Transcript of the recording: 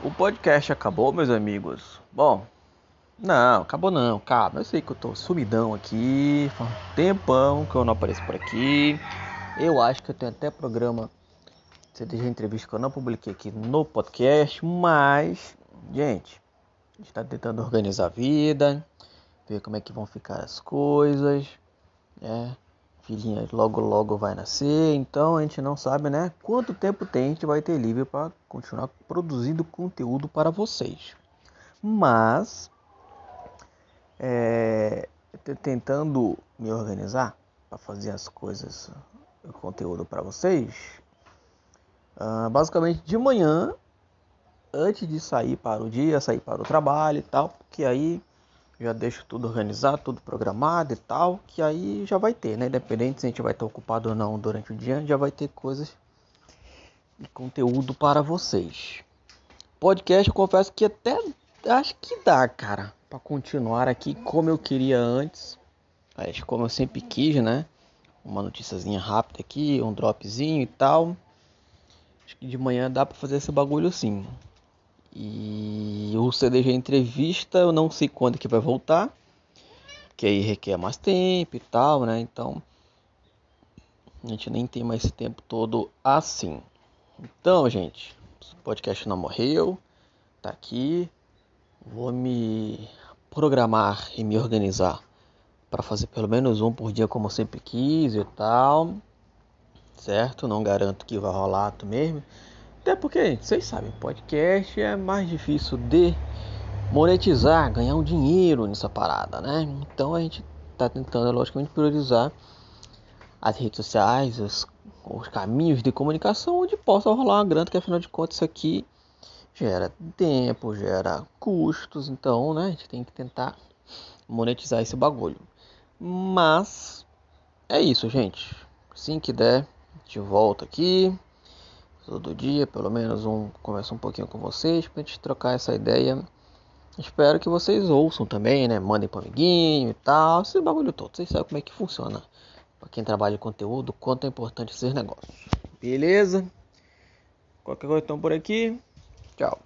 O podcast acabou, meus amigos. Bom, não, acabou não, calma. Eu sei que eu tô sumidão aqui, faz um tempão que eu não apareço por aqui. Eu acho que eu tenho até programa CDG Entrevista que eu não publiquei aqui no podcast, mas, gente, a gente tá tentando organizar a vida, ver como é que vão ficar as coisas, né? Filhinha logo logo vai nascer, então a gente não sabe, né, quanto tempo tem a gente vai ter livre para continuar produzindo conteúdo para vocês. Mas é, tentando me organizar para fazer as coisas, o conteúdo para vocês. Uh, basicamente de manhã, antes de sair para o dia, sair para o trabalho e tal, porque aí já deixo tudo organizado, tudo programado e tal, que aí já vai ter, né? Independente se a gente vai estar ocupado ou não durante o dia, já vai ter coisas e conteúdo para vocês. Podcast, eu confesso que até acho que dá, cara, para continuar aqui como eu queria antes. Acho como eu sempre quis, né? Uma noticiazinha rápida aqui, um dropzinho e tal. Acho que de manhã dá para fazer esse bagulho sim. E o CDG entrevista, eu não sei quando que vai voltar, que aí requer mais tempo e tal, né? Então a gente nem tem mais esse tempo todo assim. Então, gente, o podcast não morreu, tá aqui. Vou me programar e me organizar para fazer pelo menos um por dia, como sempre quis e tal, certo? Não garanto que vai rolar mesmo até porque, vocês sabem, podcast é mais difícil de monetizar, ganhar um dinheiro nessa parada, né? Então a gente tá tentando, logicamente, priorizar as redes sociais, os, os caminhos de comunicação onde possa rolar uma grana, que afinal de contas isso aqui gera tempo, gera custos, então, né, a gente tem que tentar monetizar esse bagulho. Mas é isso, gente. Assim que der, a gente volta aqui todo dia, pelo menos um conversa um pouquinho com vocês pra gente trocar essa ideia. Espero que vocês ouçam também, né? Mandem pro amiguinho e tal, esse bagulho todo. Vocês sabem como é que funciona. Para quem trabalha em conteúdo, quanto é importante esses negócios. Beleza? Qualquer coisa estão por aqui. Tchau.